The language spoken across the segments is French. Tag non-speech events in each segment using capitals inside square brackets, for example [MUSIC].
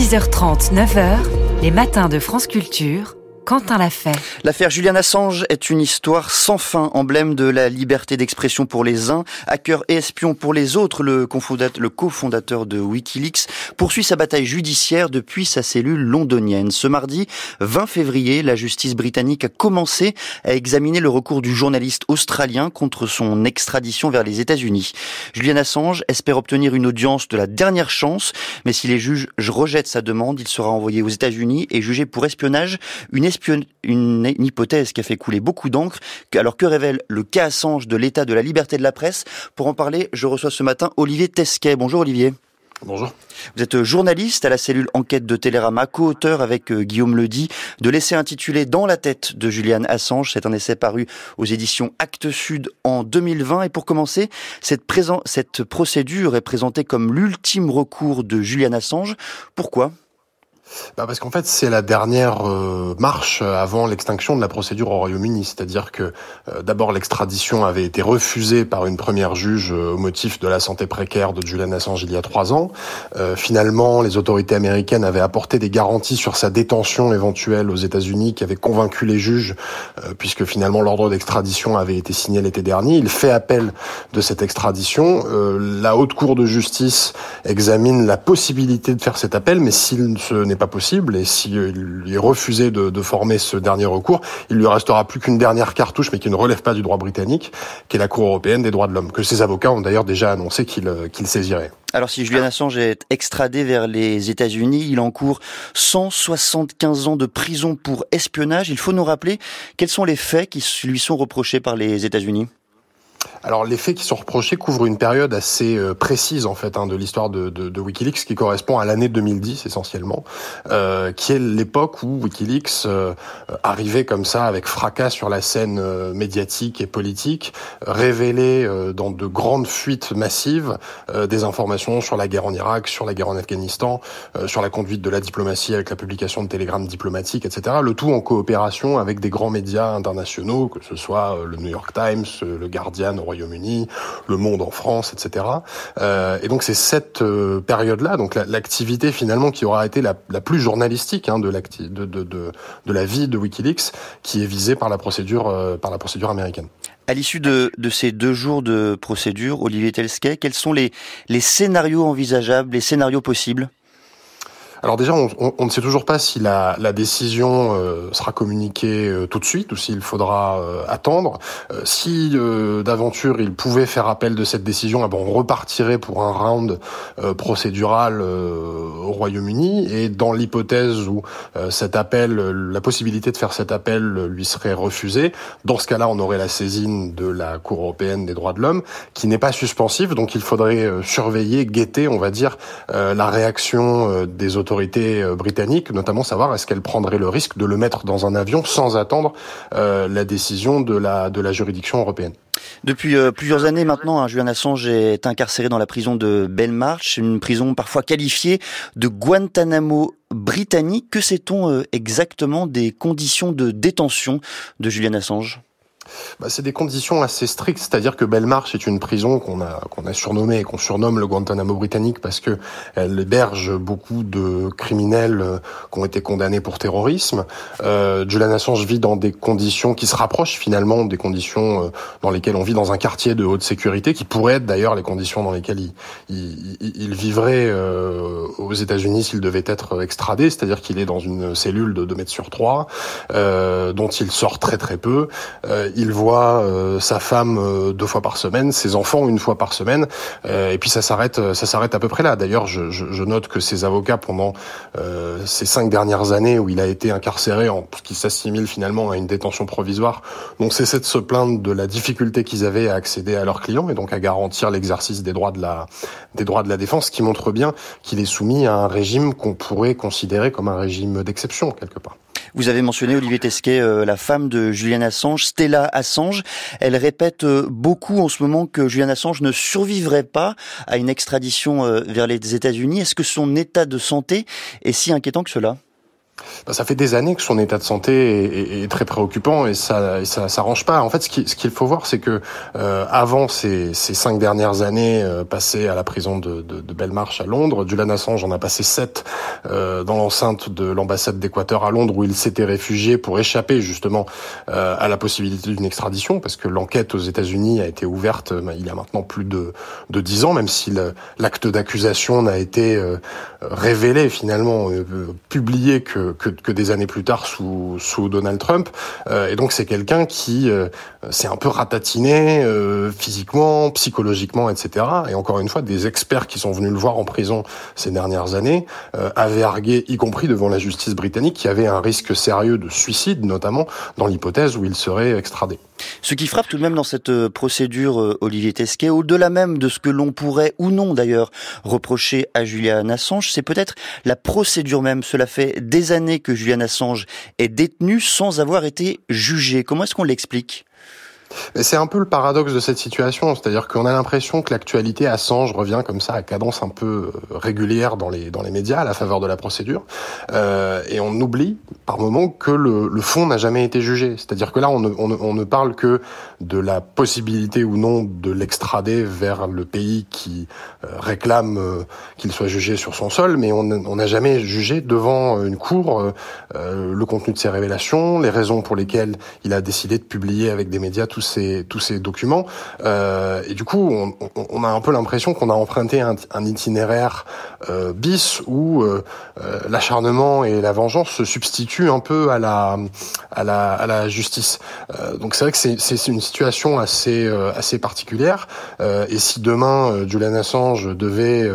6h30, 9h, les matins de France Culture. L'affaire Julian Assange est une histoire sans fin, emblème de la liberté d'expression pour les uns, hacker et espion pour les autres. Le cofondateur de Wikileaks poursuit sa bataille judiciaire depuis sa cellule londonienne. Ce mardi 20 février, la justice britannique a commencé à examiner le recours du journaliste australien contre son extradition vers les États-Unis. Julian Assange espère obtenir une audience de la dernière chance, mais si les juges rejettent sa demande, il sera envoyé aux États-Unis et jugé pour espionnage, une hypothèse qui a fait couler beaucoup d'encre. Alors que révèle le cas Assange de l'état de la liberté de la presse? Pour en parler, je reçois ce matin Olivier Tesquet. Bonjour Olivier. Bonjour. Vous êtes journaliste à la cellule enquête de Télérama, co-auteur avec euh, Guillaume Ledy de l'essai intitulé Dans la tête de Julian Assange. C'est un essai paru aux éditions Actes Sud en 2020. Et pour commencer, cette, cette procédure est présentée comme l'ultime recours de Julian Assange. Pourquoi? Bah parce qu'en fait, c'est la dernière euh, marche avant l'extinction de la procédure au Royaume-Uni. C'est-à-dire que euh, d'abord l'extradition avait été refusée par une première juge euh, au motif de la santé précaire de Julian Assange il y a trois ans. finalement, les autorités américaines avaient apporté des garanties sur sa détention éventuelle aux États-Unis, qui avaient convaincu les juges, puisque finalement l'ordre d'extradition avait été signé l'été dernier. Il fait appel de cette extradition. la haute cour de justice examine la possibilité de faire cet appel, mais s'il n'est pas possible et s'il est refusé de, de, former ce dernier recours, il lui restera plus qu'une dernière cartouche, mais qui ne relève pas du droit britannique, qui est la Cour européenne des droits de l'homme, que ses avocats ont d'ailleurs déjà annoncé qu'ils euh, qu saisiraient. Alors si Julian Assange est extradé vers les États-Unis, il encourt 175 ans de prison pour espionnage. Il faut nous rappeler quels sont les faits qui lui sont reprochés par les États-Unis. Alors les faits qui sont reprochés couvrent une période assez euh, précise en fait hein, de l'histoire de, de, de, WikiLeaks qui correspond à l'année 2010 essentiellement, euh, qui est l'époque où WikiLeaks euh, arrivait comme ça avec fracas sur la scène euh, médiatique et politique, révélait dans de grandes fuites massives des informations sur la guerre en Irak, sur la guerre en Afghanistan, sur la conduite de la diplomatie avec la publication de télégrammes diplomatiques, etc. Le tout en coopération avec des grands médias internationaux, que ce soit le New York Times, le Guardian Royaume-Uni, Le Monde en France, etc. Euh, et donc c'est cette euh, période-là, donc l'activité finalement qui aura été la, plus journalistique hein, de, de, la vie de WikiLeaks, qui est visée par la procédure, euh, par la procédure américaine. À l'issue de, ces deux jours de procédure, Olivier Telskay, quels sont les scénarios envisageables, les scénarios possibles? Alors déjà, on, on, ne sait toujours pas si la, la décision euh, sera communiquée euh, tout de suite ou s'il faudra euh, attendre. si d'aventure il pouvait faire appel de cette décision, eh ben, on repartirait pour un round procédural au Royaume-Uni. Et dans l'hypothèse où cet appel, la possibilité de faire cet appel lui serait refusée, dans ce cas-là, on aurait la saisine de la Cour européenne des droits de l'homme, qui n'est pas suspensive. Donc il faudrait surveiller, guetter, on va dire, la réaction des autorités autorités euh, britanniques, notamment savoir est-ce qu'elle prendrait le risque de le mettre dans un avion sans attendre euh, la décision de la, de la juridiction européenne. Depuis euh, plusieurs années maintenant, hein, Julian Assange est incarcéré dans la prison de Belmarsh, une prison parfois qualifiée de Guantanamo britannique. Que sait-on exactement des conditions de détention de Julian Assange? Bah, c'est des conditions assez strictes, c'est-à-dire que Belmarsh est une prison qu'on a qu'on a surnommée et qu'on surnomme le Guantanamo britannique parce que elle héberge beaucoup de criminels euh, qui ont été condamnés pour terrorisme. Euh, Julian Assange vit dans des conditions qui se rapprochent finalement des conditions euh, dans lesquelles on vit dans un quartier de haute sécurité, qui pourraient être d'ailleurs les conditions dans lesquelles il, il, il vivrait euh, aux États-Unis s'il devait être extradé, c'est-à-dire qu'il est dans une cellule de 2 mètres sur 3, euh, dont il sort très très peu. Euh, il voit euh, sa femme euh, deux fois par semaine, ses enfants une fois par semaine, euh, et puis ça s'arrête, ça s'arrête à peu près là. D'ailleurs, je, je, je, note que ses avocats pendant ces cinq dernières années où il a été incarcéré, en ce qui s'assimile finalement à une détention provisoire, n'ont cessé de se plaindre de la difficulté qu'ils avaient à accéder à leurs clients et donc à garantir l'exercice des droits de la des droits de la défense, qui montre bien qu'il est soumis à un régime qu'on pourrait considérer comme un régime d'exception quelque part. Vous avez mentionné, Olivier Tesquet, euh, la femme de Julian Assange, Stella Assange. Elle répète euh, beaucoup en ce moment que Julian Assange ne survivrait pas à une extradition euh, vers les États-Unis. Est-ce que son état de santé est si inquiétant que cela? Ça fait des années que son état de santé est, très préoccupant et ça, ça s'arrange pas. En fait, ce qu'il faut voir, c'est que euh, avant ces, ces, cinq dernières années euh, passées à la prison de, de, de Belmarsh à Londres, Julian Assange en a passé sept euh, dans l'enceinte de l'ambassade d'Équateur à Londres où il s'était réfugié pour échapper justement euh, à la possibilité d'une extradition, parce que l'enquête aux États-Unis a été ouverte bah, il y a maintenant plus de de dix ans, même si l'acte d'accusation n'a été euh, révélé finalement publié que que, des années plus tard sous, sous Donald Trump. Euh, et donc c'est quelqu'un qui euh, s'est un peu ratatiné euh, physiquement, psychologiquement, etc. Et encore une fois, des experts qui sont venus le voir en prison ces dernières années avaient argué, y compris devant la justice britannique, qu'il y avait un risque sérieux de suicide, notamment dans l'hypothèse où il serait extradé. Ce qui frappe tout de même dans cette procédure, Olivier Tesquet, au-delà même de ce que l'on pourrait ou non d'ailleurs reprocher à Julian Assange, c'est peut-être la procédure même. Cela fait des années que Julian Assange est détenu sans avoir été jugé. Comment est-ce qu'on l'explique? C'est un peu le paradoxe de cette situation, c'est-à-dire qu'on a l'impression que l'actualité Assange revient comme ça à cadence un peu euh, régulière dans les dans les médias à la faveur de la procédure, euh, et on oublie par moment que le, le fond n'a jamais été jugé. C'est-à-dire que là, on ne, on, ne, parle que de la possibilité ou non de l'extrader vers le pays qui euh, réclame euh, qu'il soit jugé sur son sol, mais on n'a jamais jugé devant une cour le contenu de ses révélations, les raisons pour lesquelles il a décidé de publier avec des médias tous ces documents. Euh, et du coup, on, on, a un peu l'impression qu'on a emprunté un, un itinéraire euh, bis où euh, euh, l'acharnement et la vengeance se substituent un peu à la à la, à la justice. Euh, donc c'est vrai que c'est une situation assez assez particulière. et si demain Julian Assange devait,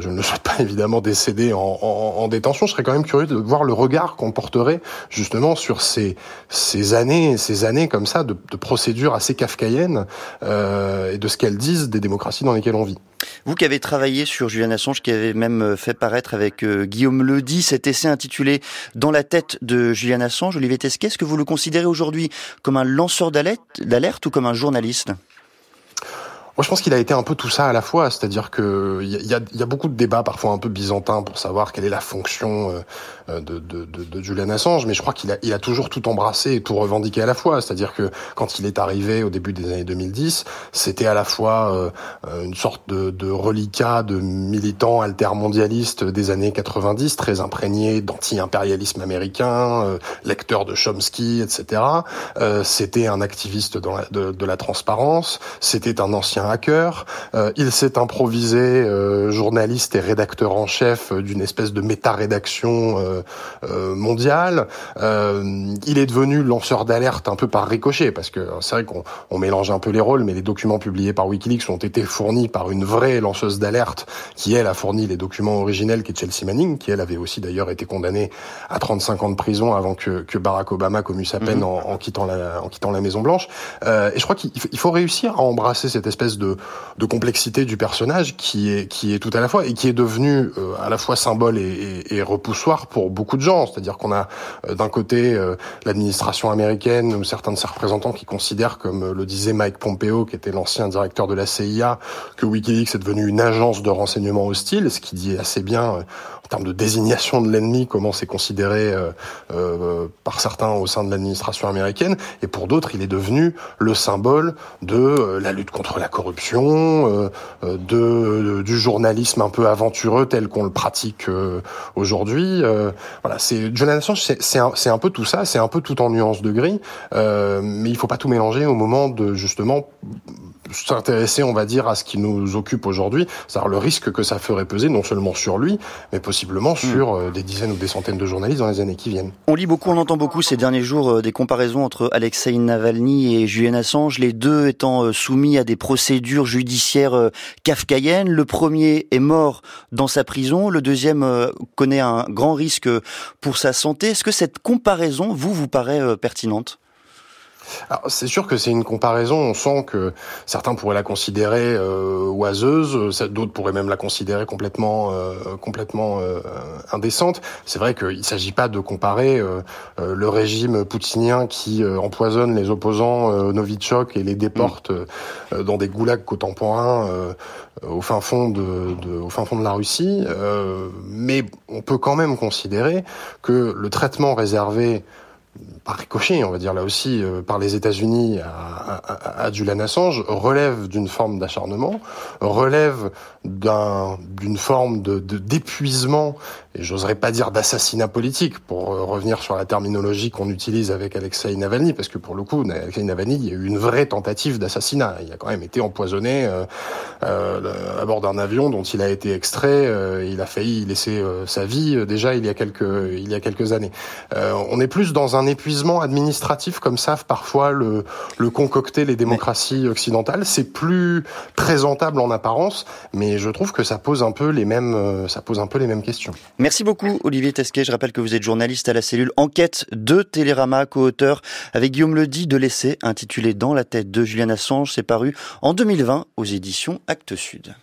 je ne le souhaite pas [LAUGHS] évidemment, décéder en, en, en détention, je serais quand même curieux de voir le regard qu'on porterait justement sur ces ces années ces années comme ça de, de procédures procédure assez kafkaïenne euh, et de ce qu'elles disent des démocraties dans lesquelles on vit. Vous qui avez travaillé sur Julian Assange, qui avez même euh, fait paraître avec euh, Guillaume Ledy cet essai intitulé Dans la tête de Julian Assange, Olivier Tesquet, est-ce que vous le considérez aujourd'hui comme un lanceur d'alerte ou comme un journaliste? Moi, je pense qu'il a été un peu tout ça à la fois, c'est-à-dire que il y a, y a, beaucoup de débats parfois un peu byzantins pour savoir quelle est la fonction euh, euh, de, de, de, de Julian Assange, mais je crois qu'il a, il a toujours tout embrassé et tout revendiqué à la fois. C'est-à-dire que quand il est arrivé au début des années 2010, c'était à la fois euh, une sorte de, de reliquat de militant altermondialiste des années 90, très imprégné d'anti-impérialisme américain, lecteur de Chomsky, etc. c'était un activiste de la transparence, c'était un ancien hacker. Euh, il s'est improvisé euh, journaliste et rédacteur en chef d'une espèce de méta-rédaction euh, mondiale. il est devenu lanceur d'alerte un peu par ricochet, parce que c'est vrai qu'on on mélange un peu les rôles, mais les documents publiés par Wikileaks ont été fournis par une vraie lanceuse d'alerte qui, elle, a fourni les documents originels, qui est Chelsea Manning, qui, elle, avait aussi d'ailleurs été condamnée à 35 ans de prison avant que, que Barack Obama commue sa peine mhm. en, en, quittant la, en quittant la Maison Blanche. et je crois qu'il faut réussir à embrasser cette espèce de, de complexité du personnage qui est, qui est tout à la fois et qui est devenu euh, à la fois symbole et, et, repoussoir pour beaucoup de gens. C'est-à-dire qu'on a euh, d'un côté euh, l'administration américaine ou certains de ses représentants qui considèrent, comme le disait Mike Pompeo, qui était l'ancien directeur de la CIA, que WikiLeaks est devenu une agence de renseignement hostile, ce qui dit assez bien en termes de désignation de l'ennemi, comment c'est considéré euh, euh, par certains au sein de l'administration américaine, et pour d'autres, il est devenu le symbole de euh, la lutte contre la corruption, de, du journalisme un peu aventureux tel qu'on le pratique aujourd'hui. voilà, c'est Jonathan Assange, c'est un, un, peu tout ça, c'est un peu tout en nuances de gris, mais il faut pas tout mélanger au moment de justement s'intéresser, on va dire, à ce qui nous occupe aujourd'hui, c'est-à-dire le risque que ça ferait peser non seulement sur lui, mais possiblement hmm. sur euh, des dizaines ou des centaines de journalistes dans les années qui viennent. On lit beaucoup, on entend beaucoup ces derniers jours euh, des comparaisons entre Alexei Navalny et Julian Assange, les deux étant euh, soumis à des procédures judiciaires kafkaïennes. Le premier est mort dans sa prison, le deuxième connaît un grand risque pour sa santé. Est-ce que cette comparaison, vous, vous paraît pertinente? C'est sûr que c'est une comparaison. On sent que certains pourraient la considérer euh, oiseuse, d'autres pourraient même la considérer complètement, euh, complètement euh, indécente. C'est vrai qu'il ne s'agit pas de comparer euh, euh, le régime poutinien qui empoisonne les opposants Novichok et les déporte dans des goulags contemporains au fin fond de, de, au fin fond de la Russie. mais on peut quand même considérer que le traitement réservé par ricochet, on va dire là aussi, euh, par les États-Unis à, à, à, Julian Assange, relève d'une forme d'acharnement, relève d'une forme de d'épuisement, et j'oserais pas dire d'assassinat politique, pour euh, revenir sur la terminologie qu'on utilise avec Alexei Navalny, parce que pour le coup, Alexei Navalny, il y a eu une vraie tentative d'assassinat. Il a quand même été empoisonné euh, euh à bord d'un avion dont il a été extrait. Euh, il a failli laisser sa vie déjà il y a quelques il y a quelques années. on est plus dans un épuisement administratif comme savent parfois le, le concocter les démocraties occidentales. C'est plus présentable en apparence, mais je trouve que ça pose un peu les mêmes, euh, ça pose un peu les mêmes questions. Merci beaucoup Olivier Tesquet. Je rappelle que vous êtes journaliste à la cellule Enquête de Télérama, co-auteur avec Guillaume Ledy de l'essai intitulé Dans la tête de Julian Assange. C'est paru en 2020 aux éditions Actes Sud.